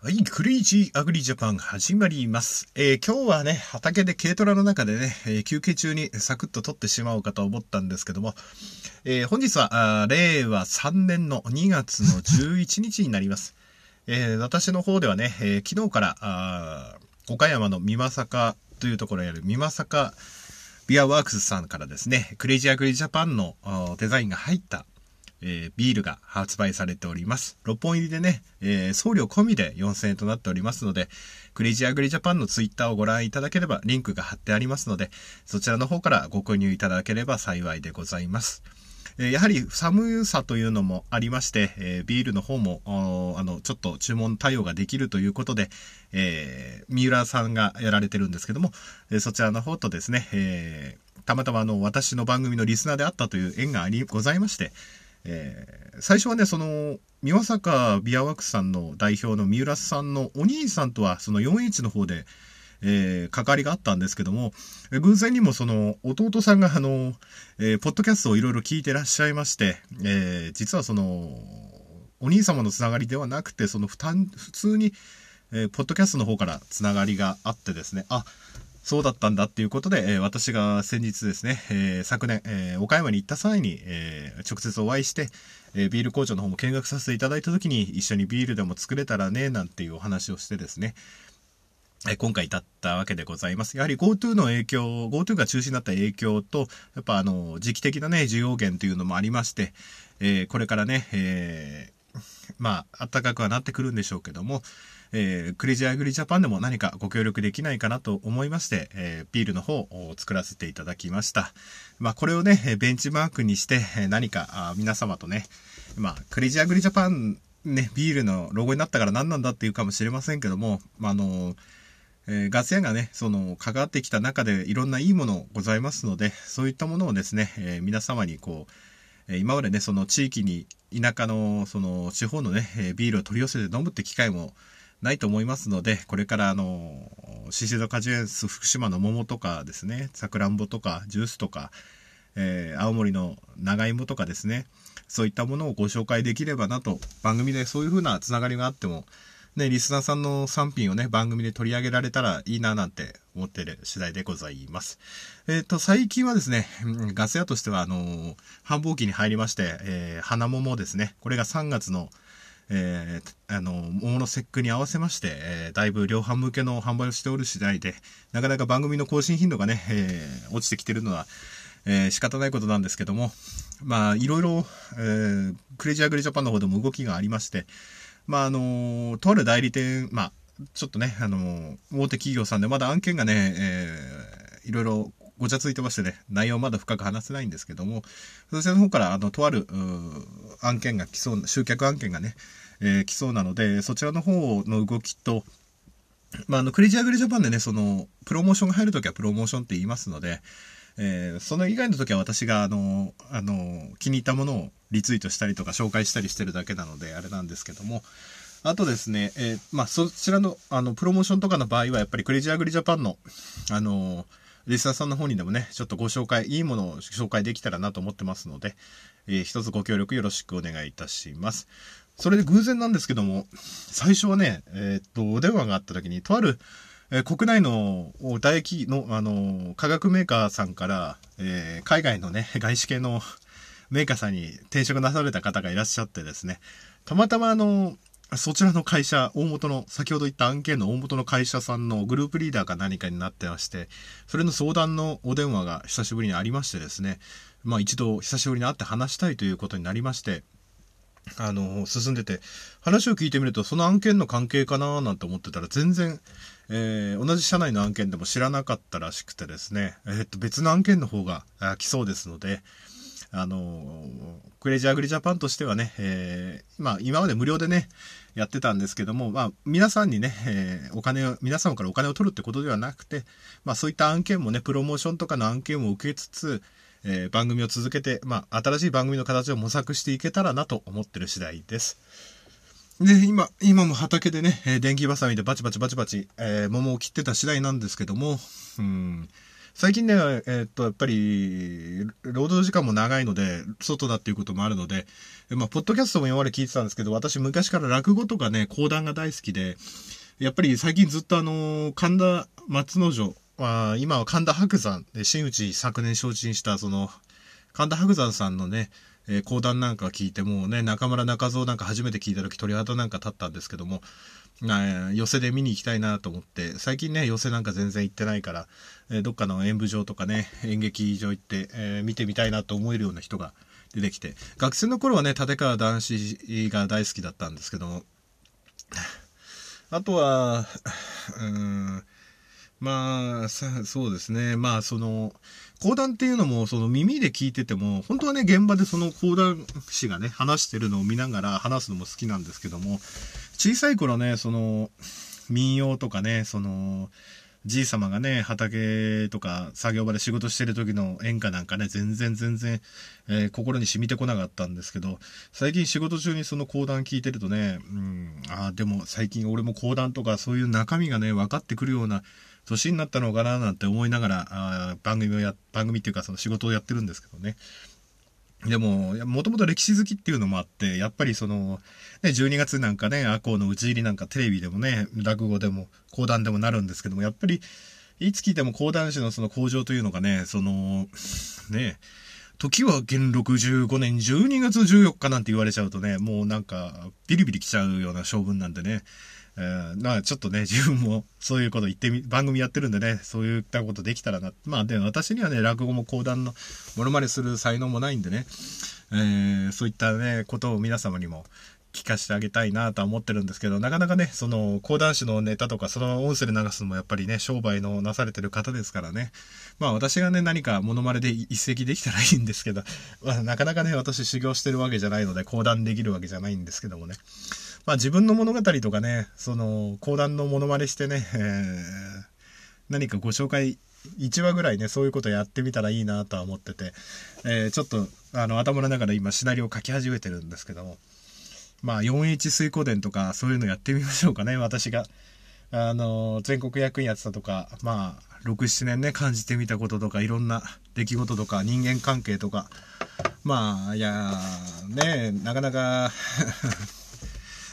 はい、クレイジーアグリジャパン始まります。えー、今日はね、畑で軽トラの中でね、えー、休憩中にサクッと撮ってしまおうかと思ったんですけども、えー、本日は令和3年の2月の11日になります。え私の方ではね、え昨日から岡山の美作というところにある美作ビアワークスさんからですね、クレイジーアグリジャパンのデザインが入ったえー、ビールが発売されております。6本入りでね、えー、送料込みで4000円となっておりますので、クレイジーアグリジャパンのツイッターをご覧いただければリンクが貼ってありますので、そちらの方からご購入いただければ幸いでございます。えやはり寒さというのもありまして、え、ビールの方も、あの、ちょっと注文対応ができるということで、えー、三浦さんがやられてるんですけども、えそちらの方とですね、えたまたまあの、私の番組のリスナーであったという縁があり、ございまして、えー、最初はね、その、三坂ビアワークスさんの代表の三浦さんのお兄さんとは、その 4H の方で、えー、関わりがあったんですけども、偶然にもその、弟さんがあの、えー、ポッドキャストをいろいろ聞いてらっしゃいまして、えー、実はその、お兄様のつながりではなくて、その普通に、えー、ポッドキャストの方からつながりがあってですね、あ、そうだったんだっていうことで、え、私が先日ですね、え、昨年、え、岡山に行った際に、え直接お会いして、えビール工場の方も見学させていただいた時に一緒にビールでも作れたらね、なんていうお話をしてですね、え今回至ったわけでございます。やはり GoTo の影響、GoTo が中止になった影響と、やっぱあの、時期的なね、需要源というのもありまして、えこれからね、えまあ、暖かくはなってくるんでしょうけども、えー、クレイジーアグリジャパンでも何かご協力できないかなと思いまして、えー、ビールの方を作らせていただきました。まあ、これをね、ベンチマークにして、何か皆様とね、まあ、クレイジーアグリジャパンね、ビールのロゴになったから何なんだっていうかもしれませんけども、まあ、あの、えー、ガス屋がね、その、関わってきた中でいろんないいものございますので、そういったものをですね、えー、皆様にこう、今までね、その地域に、田舎の、その、地方のね、ビールを取り寄せて飲むって機会もないと思いますので、これからあの、シシド果樹園福島の桃とかですね、さくらんぼとかジュースとか、えー、青森の長芋とかですね、そういったものをご紹介できればなと、番組でそういう風なつながりがあっても、ね、リスナーさんの産品をね、番組で取り上げられたらいいななんて思ってる次第でございます。えっ、ー、と、最近はですね、ガス屋としては、あのー、繁忙期に入りまして、えー、花桃ですね、これが3月のえー、あの、桃の節句に合わせまして、えー、だいぶ量販向けの販売をしておる次第で、なかなか番組の更新頻度がね、えー、落ちてきてるのは、えー、仕方ないことなんですけども、まあ、いろいろ、えー、クレイジーアグリジャパンの方でも動きがありまして、まあ、あのとある代理店、まあ、ちょっとね、あの大手企業さんでまだ案件がね、えー、いろいろごちゃついてましてね、内容まだ深く話せないんですけども、そちらの方から、あの、とある、案件が来そうな、集客案件がね、えー、来そうなので、そちらの方の動きと、まあ、あの、クレイジーアグリジャパンでね、その、プロモーションが入るときはプロモーションって言いますので、えー、その以外の時は私が、あの、あの、気に入ったものをリツイートしたりとか紹介したりしてるだけなので、あれなんですけども、あとですね、えー、まあ、そちらの、あの、プロモーションとかの場合は、やっぱりクレイジーアグリジャパンの、あの、リスナーさんの方にでもね、ちょっとご紹介、いいものを紹介できたらなと思ってますので、えー、一つご協力よろしくお願いいたします。それで偶然なんですけども、最初はね、えー、っと、お電話があった時に、とある、えー、国内の唾液の、あの、化学メーカーさんから、えー、海外のね、外資系のメーカーさんに転職なされた方がいらっしゃってですね、たまたまあの、そちらの会社、大元の、先ほど言った案件の大元の会社さんのグループリーダーか何かになってまして、それの相談のお電話が久しぶりにありましてですね、まあ一度久しぶりに会って話したいということになりまして、あの、進んでて、話を聞いてみると、その案件の関係かななんて思ってたら、全然、えー、同じ社内の案件でも知らなかったらしくてですね、えー、っと、別の案件の方が来そうですので、あの、クレイジーアグリジャパンとしてはね、えー、まあ、今まで無料でね、やってたんですけども、まあ、皆さんにね、えー、お金を、皆様からお金を取るってことではなくて、まあ、そういった案件もね、プロモーションとかの案件も受けつつ、えー、番組を続けて、まあ、新しい番組の形を模索していけたらなと思ってる次第です。で、今、今も畑でね、電気バサミでバチバチバチバチ、えー、桃を切ってた次第なんですけども、うん、最近ね、えー、っと、やっぱり、労働時間も長いので、外だっていうこともあるので、まあ、ポッドキャストも今まで聞いてたんですけど、私昔から落語とかね、講談が大好きで、やっぱり最近ずっとあの、神田松之丞、あ今は神田伯山で、真打ち昨年承知した、その、神田伯山さんのね、えー、講談なんか聞いてもうね、中村中蔵なんか初めて聞いた時鳥肌なんか立ったんですけども、寄せで見に行きたいなと思って、最近ね、寄せなんか全然行ってないから、えー、どっかの演舞場とかね、演劇場行って、えー、見てみたいなと思えるような人が出てきて、学生の頃はね、立川談志が大好きだったんですけども、あとは、うん、まあ、そうですね。まあ、その、講談っていうのも、その耳で聞いてても、本当はね、現場でその講談師がね、話してるのを見ながら話すのも好きなんですけども、小さい頃ね、その、民謡とかね、その、じい様がね、畑とか作業場で仕事してる時の演歌なんかね、全然全然、えー、心に染みてこなかったんですけど、最近仕事中にその講談聞いてるとね、うん、ああ、でも最近俺も講談とかそういう中身がね、分かってくるような年になったのかななんて思いながら、あ番組をや、番組っていうかその仕事をやってるんですけどね。でも、もともと歴史好きっていうのもあって、やっぱりその、ね、12月なんかね、赤穂の打ち入りなんかテレビでもね、落語でも講談でもなるんですけども、やっぱり、いつ聞いても講談師のその向上というのがね、その、ね、時は元禄15年12月14日なんて言われちゃうとね、もうなんか、ビリビリ来ちゃうような性分なんでね、えー、まあちょっとね、自分もそういうこと言ってみ、番組やってるんでね、そういったことできたらな。まあで、私にはね、落語も講談のものまねする才能もないんでね、えー、そういったね、ことを皆様にも聞かせてあげたいなとは思ってるんですけど、なかなかね、その講談師のネタとか、その音声で流すのもやっぱりね、商売のなされてる方ですからね。まあ私がね、何かモノマネで一石できたらいいんですけど、まあなかなかね、私修行してるわけじゃないので、講談できるわけじゃないんですけどもね。まあ自分の物語とかね、その講談のモノマネしてね、えー、何かご紹介1話ぐらいね、そういうことやってみたらいいなとは思ってて、えー、ちょっと、あの、頭の中で今シナリオを書き始めてるんですけども、まあ、4H 水湖伝とか、そういうのやってみましょうかね、私が。あの、全国役員やってたとか、まあ、6、7年ね、感じてみたこととか、いろんな出来事とか、人間関係とか、まあ、いや、ね、なかなか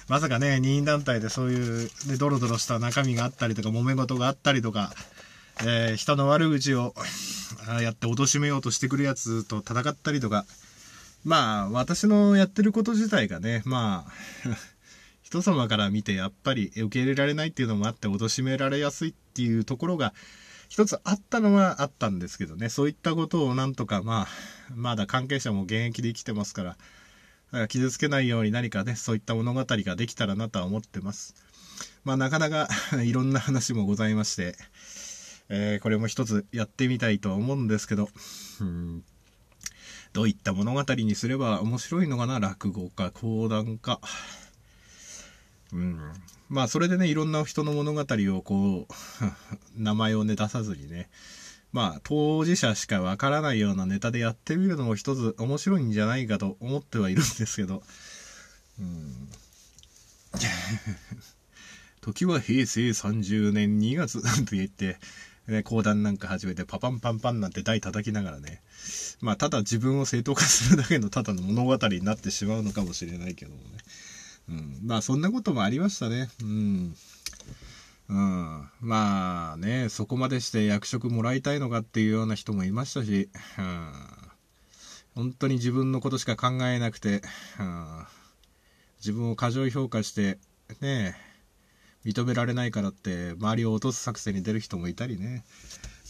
まさかね、任意団体でそういう、ね、ドロドロした中身があったりとか、揉め事があったりとか、えー、人の悪口をやって貶めようとしてくるやつと戦ったりとか、まあ、私のやってること自体がね、まあ 人様から見てやっぱり受け入れられないっていうのもあって貶められやすいっていうところが一つあったのはあったんですけどね、そういったことをなんとかまあ、まだ関係者も現役で生きてますから、傷つけないように何かね、そういった物語ができたらなとは思ってます。まあなかなか いろんな話もございまして、えー、これも一つやってみたいと思うんですけど、うんどういった物語にすれば面白いのかな？落語か講談か。うん。まあそれでね、いろんな人の物語をこう、名前をね出さずにね、まあ、当事者しかわからないようなネタでやってみるのも一つ面白いんじゃないかと思ってはいるんですけど、うん。時は平成30年2月 なんて言って、ね、講談なんか始めてパパンパンパンなんて台叩きながらね、まあ、ただ自分を正当化するだけのただの物語になってしまうのかもしれないけどもね。うん。まあ、そんなこともありましたね。うん。うん、まあね、そこまでして役職もらいたいのかっていうような人もいましたし、うん、本当に自分のことしか考えなくて、うん、自分を過剰評価して、ね、認められないからって周りを落とす作戦に出る人もいたりね、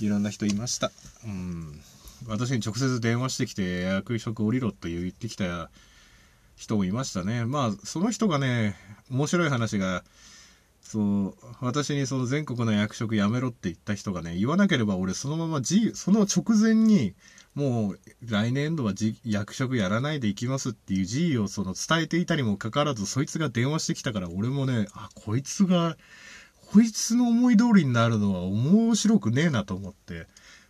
いろんな人いました。うん、私に直接電話してきて役職降りろと言ってきた人もいましたね。まあ、その人がね、面白い話が、そう、私にその全国の役職やめろって言った人がね、言わなければ俺そのままじ、その直前に、もう来年度は役職やらないでいきますっていう辞意をその伝えていたにもかかわらず、そいつが電話してきたから俺もね、あ、こいつが、こいつの思い通りになるのは面白くねえなと思って、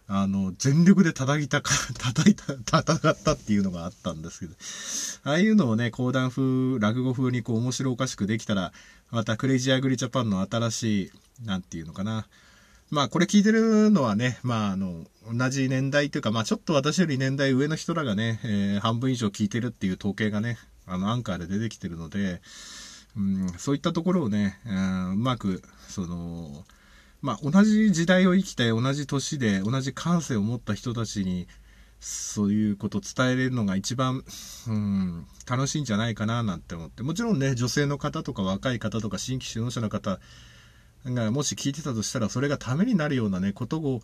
あの、全力で叩いたか、叩いた、戦ったっていうのがあったんですけど、ああいうのをね、講談風、落語風にこう面白おかしくできたら、またクレイジーアグリジャパンの新しい、なんていうのかな、まあこれ聞いてるのはね、まああの、同じ年代というか、まあちょっと私より年代上の人らがね、えー、半分以上聞いてるっていう統計がね、あの、アンカーで出てきてるので、うん、そういったところをね、うん、うまく、その、まあ同じ時代を生きて、同じ年で、同じ感性を持った人たちに、そういうことを伝えれるのが一番、うん、楽しいんじゃないかななんて思って。もちろんね、女性の方とか若い方とか新規指導者の方がもし聞いてたとしたら、それがためになるようなね、ことを、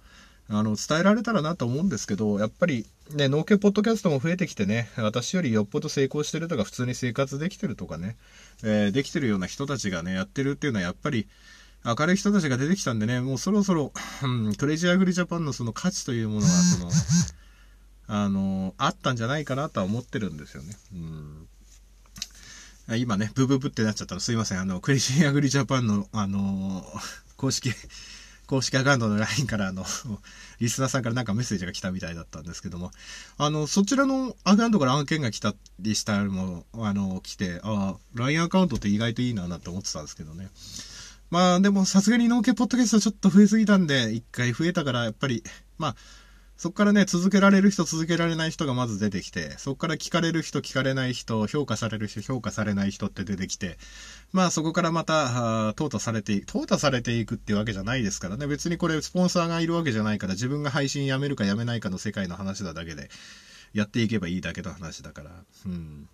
あの、伝えられたらなと思うんですけど、やっぱりね、農家ポッドキャストも増えてきてね、私よりよっぽど成功してるとか、普通に生活できてるとかね、えー、できてるような人たちがね、やってるっていうのはやっぱり、明るい人たちが出てきたんでね、もうそろそろ、うん、クレイジーアグリジャパンのその価値というものは、その、あの、あったんじゃないかなとは思ってるんですよね。うん今ね、ブブブってなっちゃったらすいません。あの、クレイジーアグリジャパンの、あの公式公式アカウントの LINE からあの、リスナーさんからなんかメッセージが来たみたいだったんですけども、あの、そちらのアカウントから案件が来たりしたのも、あの、来て、ああ、LINE アカウントって意外といいななって思ってたんですけどね。まあでもさすがに農家ポッドキャストちょっと増えすぎたんで、一回増えたからやっぱり、まあ、そっからね、続けられる人、続けられない人がまず出てきて、そっから聞かれる人、聞かれない人、評価される人、評価されない人って出てきて、まあそこからまた、淘汰されていく、淘汰されていくっていうわけじゃないですからね、別にこれスポンサーがいるわけじゃないから、自分が配信やめるかやめないかの世界の話だだけで、やっていけばいいだけの話だから、うん。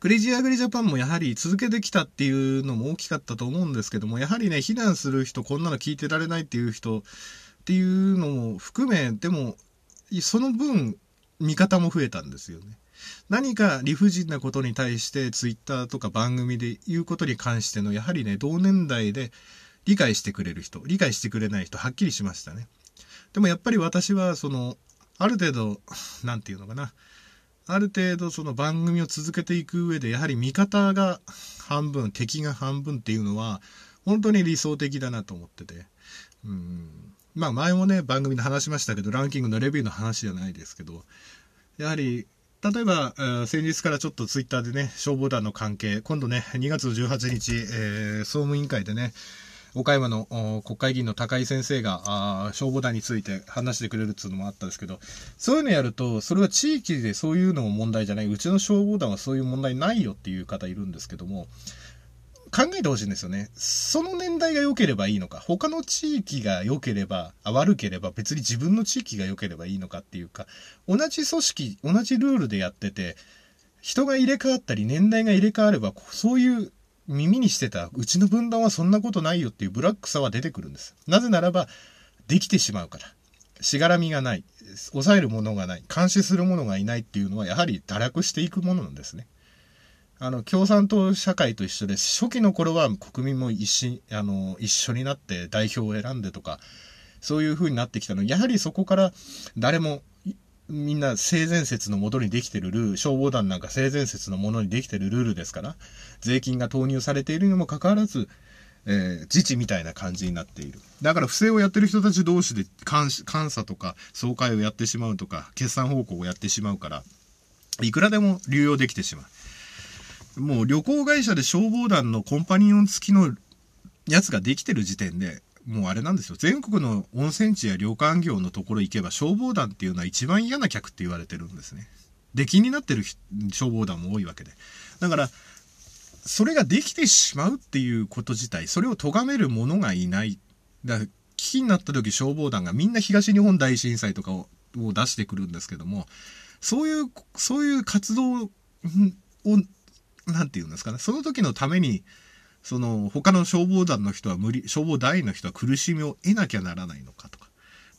クレイジーアグリジャパンもやはり続けてきたっていうのも大きかったと思うんですけども、やはりね、非難する人、こんなの聞いてられないっていう人、っていうのも含め、でも、その分、見方も増えたんですよね。何か理不尽なことに対してツイッターとか番組で言うことに関してのやはりね同年代で理解してくれる人理解してくれない人はっきりしましたねでもやっぱり私はそのある程度何て言うのかなある程度その番組を続けていく上でやはり味方が半分敵が半分っていうのは本当に理想的だなと思ってて。うん。まあ前もね、番組で話しましたけど、ランキングのレビューの話じゃないですけど、やはり、例えば、えー、先日からちょっとツイッターでね、消防団の関係、今度ね、2月18日、えー、総務委員会でね、岡山の国会議員の高井先生が消防団について話してくれるっていうのもあったんですけど、そういうのやると、それは地域でそういうのも問題じゃない、うちの消防団はそういう問題ないよっていう方いるんですけども、考えてほしいんですよね。その年代が良ければいいのか、他の地域が良ければ、悪ければ別に自分の地域が良ければいいのかっていうか、同じ組織、同じルールでやってて、人が入れ替わったり年代が入れ替われば、そういう耳にしてた、うちの分断はそんなことないよっていうブラックさは出てくるんです。なぜならば、できてしまうから。しがらみがない。抑えるものがない。監視するものがいないっていうのは、やはり堕落していくものなんですね。あの、共産党社会と一緒で、初期の頃は国民も一緒あの一緒になって代表を選んでとか、そういう風になってきたのやはりそこから誰もみんな性善説のもとにできてるルール、消防団なんか性善説のものにできてるルールですから、税金が投入されているにもかかわらず、えー、自治みたいな感じになっている。だから不正をやってる人たち同士で監監査とか総会をやってしまうとか、決算方向をやってしまうから、いくらでも流用できてしまう。もう旅行会社で消防団のコンパニオン付きのやつができてる時点で、もうあれなんですよ。全国の温泉地や旅館業のところ行けば消防団っていうのは一番嫌な客って言われてるんですね。出禁になってる消防団も多いわけで。だから、それができてしまうっていうこと自体、それを咎める者がいない。だから危機になった時消防団がみんな東日本大震災とかを出してくるんですけども、そういう、そういう活動をなんて言うんですかね、その時のために、その、他の消防団の人は無理、消防団員の人は苦しみを得なきゃならないのかとか、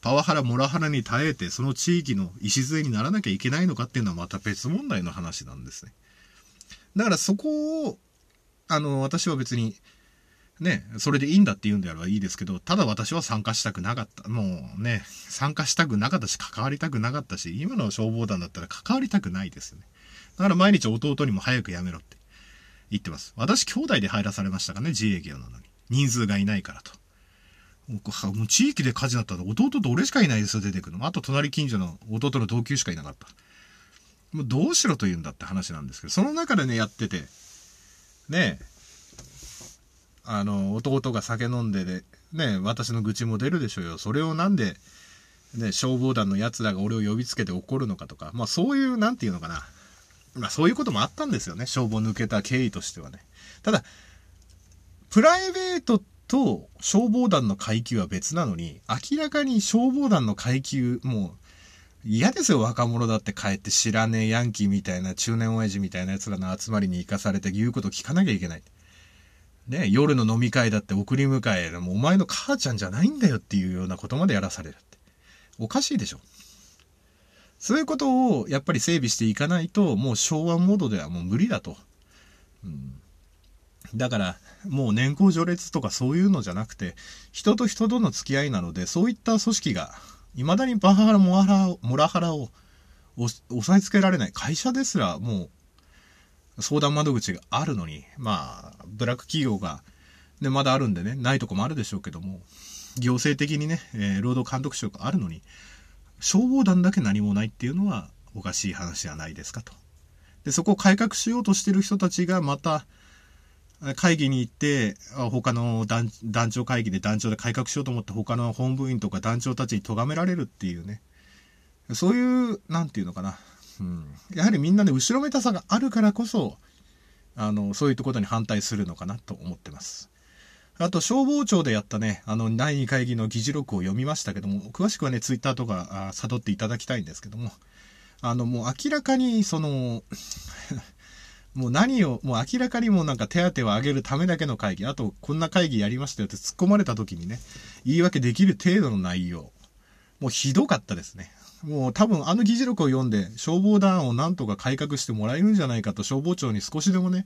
パワハラ、モラハラに耐えて、その地域の礎にならなきゃいけないのかっていうのはまた別問題の話なんですね。だからそこを、あの、私は別に、ね、それでいいんだって言うんであればいいですけど、ただ私は参加したくなかった。もうね、参加したくなかったし、関わりたくなかったし、今の消防団だったら関わりたくないですよね。だから毎日弟にも早く辞めろって言ってます。私兄弟で入らされましたかね、自営業なのに。人数がいないからと。もう地域で火事だったら弟と俺しかいないですよ、出てくるの。あと隣近所の弟の同級しかいなかった。もうどうしろと言うんだって話なんですけど、その中でね、やってて、ねあの、弟が酒飲んでで、ね、私の愚痴も出るでしょうよ。それをなんで、ね、消防団の奴らが俺を呼びつけて怒るのかとか、まあそういう、なんていうのかな。まあそういうこともあったんですよね。消防抜けた経緯としてはね。ただ、プライベートと消防団の階級は別なのに、明らかに消防団の階級、もう、嫌ですよ、若者だって帰って知らねえヤンキーみたいな中年親父みたいな奴らの集まりに行かされて言うこと聞かなきゃいけない。ね、夜の飲み会だって送り迎え、もうお前の母ちゃんじゃないんだよっていうようなことまでやらされるって。おかしいでしょ。そういうことをやっぱり整備していかないと、もう昭和モードではもう無理だと。うん、だから、もう年功序列とかそういうのじゃなくて、人と人との付き合いなので、そういった組織が、未だにバハラ、モラハラ、モラハラを押さえつけられない。会社ですらもう、相談窓口があるのに、まあ、ブラック企業が、ね、まだあるんでね、ないとこもあるでしょうけども、行政的にね、えー、労働監督署があるのに、消防団だけ何もないっていうのはおかしい話じゃないですかと。で、そこを改革しようとしてる人たちがまた、会議に行って、他の団団長会議で団長で改革しようと思って他の本部員とか団長たちに咎められるっていうね。そういう、なんていうのかな。うん。やはりみんなね、後ろめたさがあるからこそ、あの、そういったことに反対するのかなと思ってます。あと、消防庁でやったね、あの、第2会議の議事録を読みましたけども、詳しくはね、ツイッターとか、あ辿っていただきたいんですけども、あの、もう明らかに、その もう何を、もう明らかにもうなんか手当を上げるためだけの会議、あと、こんな会議やりましたよって突っ込まれた時にね、言い訳できる程度の内容。もうひどかったですね。もう多分あの議事録を読んで消防団をなんとか改革してもらえるんじゃないかと消防庁に少しでもね、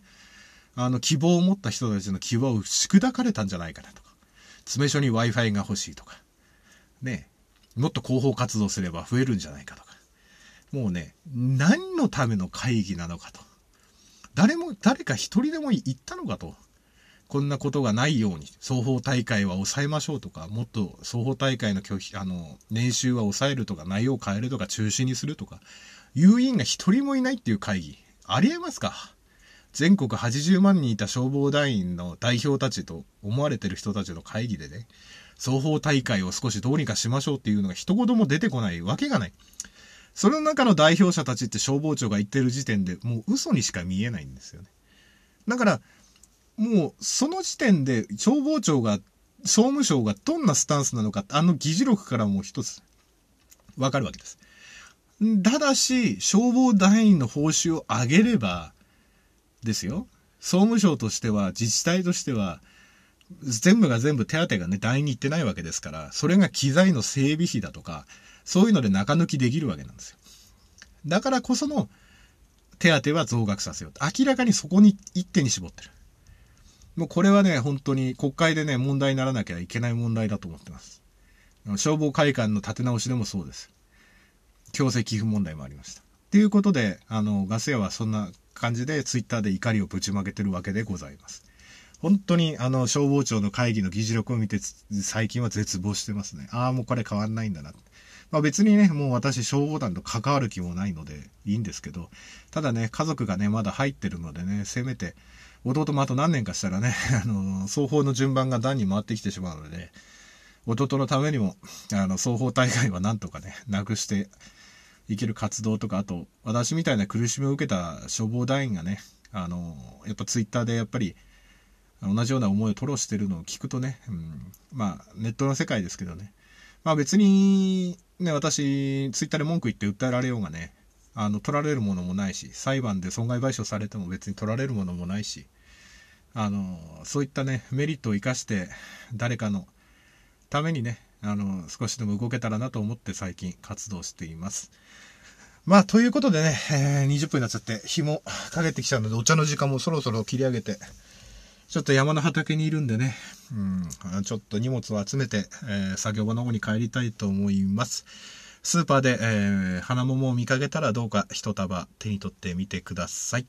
あの、希望を持った人たちの希望をし砕かれたんじゃないかなとか。詰所に Wi-Fi が欲しいとか。ねもっと広報活動すれば増えるんじゃないかとか。もうね、何のための会議なのかと。誰も、誰か一人でも言ったのかと。こんなことがないように、双方大会は抑えましょうとか、もっと双方大会の拒否、あの、年収は抑えるとか、内容を変えるとか、中止にするとか、いう委員が一人もいないっていう会議、ありえますか？全国80万人いた消防団員の代表たちと思われてる人たちの会議でね、双方大会を少しどうにかしましょうっていうのが一言も出てこないわけがない。その中の代表者たちって消防庁が言ってる時点でもう嘘にしか見えないんですよね。だから、もうその時点で消防庁が、総務省がどんなスタンスなのかあの議事録からもう一つわかるわけです。ただし、消防団員の報酬を上げれば、ですよ。総務省としては、自治体としては、全部が全部手当がね、団員に行ってないわけですから、それが機材の整備費だとか、そういうので中抜きできるわけなんですよ。だからこその、手当は増額させようと。明らかにそこに一手に絞ってる。もうこれはね、本当に国会でね、問題にならなきゃいけない問題だと思ってます。消防会館の立て直しでもそうです。強制寄付問題もありました。っていうことで、あの、ガス屋はそんな感じでツイッターで怒りをぶちまけてるわけでございます。本当にあの消防庁の会議の議事録を見て最近は絶望してますね。ああ、もうこれ変わんないんだな。まあ別にね、もう私消防団と関わる気もないのでいいんですけど、ただね、家族がね、まだ入ってるのでね、せめて、弟もあと何年かしたらね、あの、双方の順番が段に回ってきてしまうので、弟のためにも、あの、双方大会はなんとかね、なくして生きる活動とか、あと、私みたいな苦しみを受けた消防団員がね、あの、やっぱツイッターでやっぱり、同じような思いを吐露してるのを聞くとね、うん、まあ、ネットの世界ですけどね、まあ別に、ね、私、ツイッターで文句言って訴えられようがね、あの、取られるものもないし、裁判で損害賠償されても別に取られるものもないし、あの、そういったね、メリットを生かして、誰かのためにね、あの、少しでも動けたらなと思って最近活動しています。まあ、ということでね、えー、20分になっちゃって、日もかけてきちゃうので、お茶の時間もそろそろ切り上げて、ちょっと山の畑にいるんでね、うん、ちょっと荷物を集めて、えー、作業場の方に帰りたいと思います。スーパーで、えー、花桃を見かけたらどうか一束手に取ってみてください。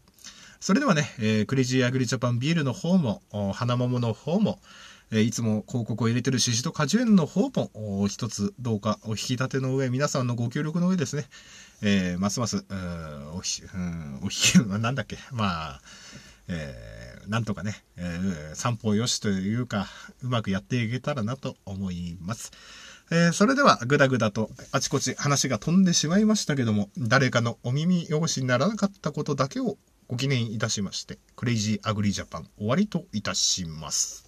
それではね、えー、クレイジーアグリジャパンビールの方も、花桃の方も、えいつも広告を入れてるシシド果樹園の方も、一つどうかお引き立ての上、皆さんのご協力の上ですね、えー、ますます、おひ、うん、おひ、なんだっけ、まあ、えー、なんとかね、えー、散歩よしというか、うまくやっていけたらなと思います。えー、それでは、ぐだぐだとあちこち話が飛んでしまいましたけども、誰かのお耳汚しにならなかったことだけをご記念いたしまして、クレイジーアグリジャパン終わりといたします。